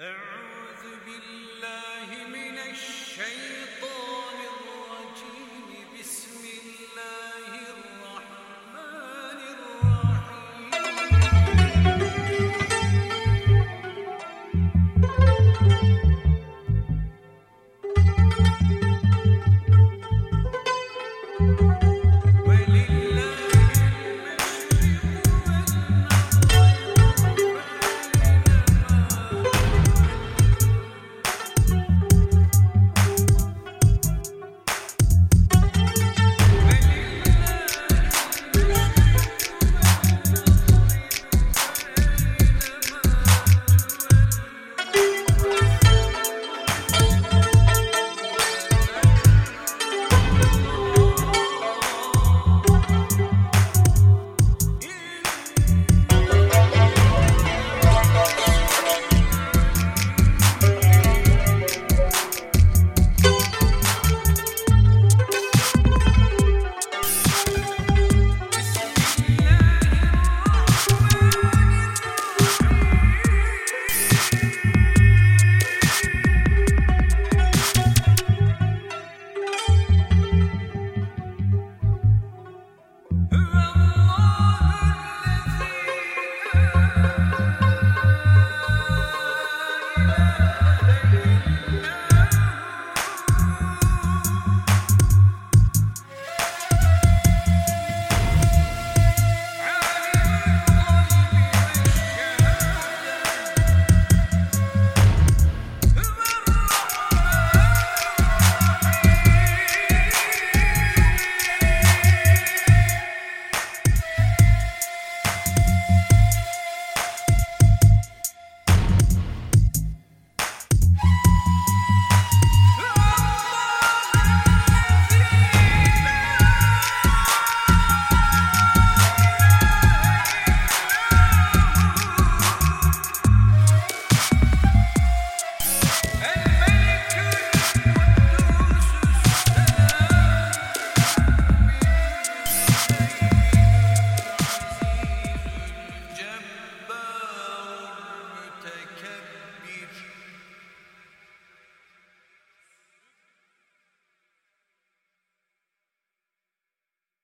أعوذ بالله من الشيطان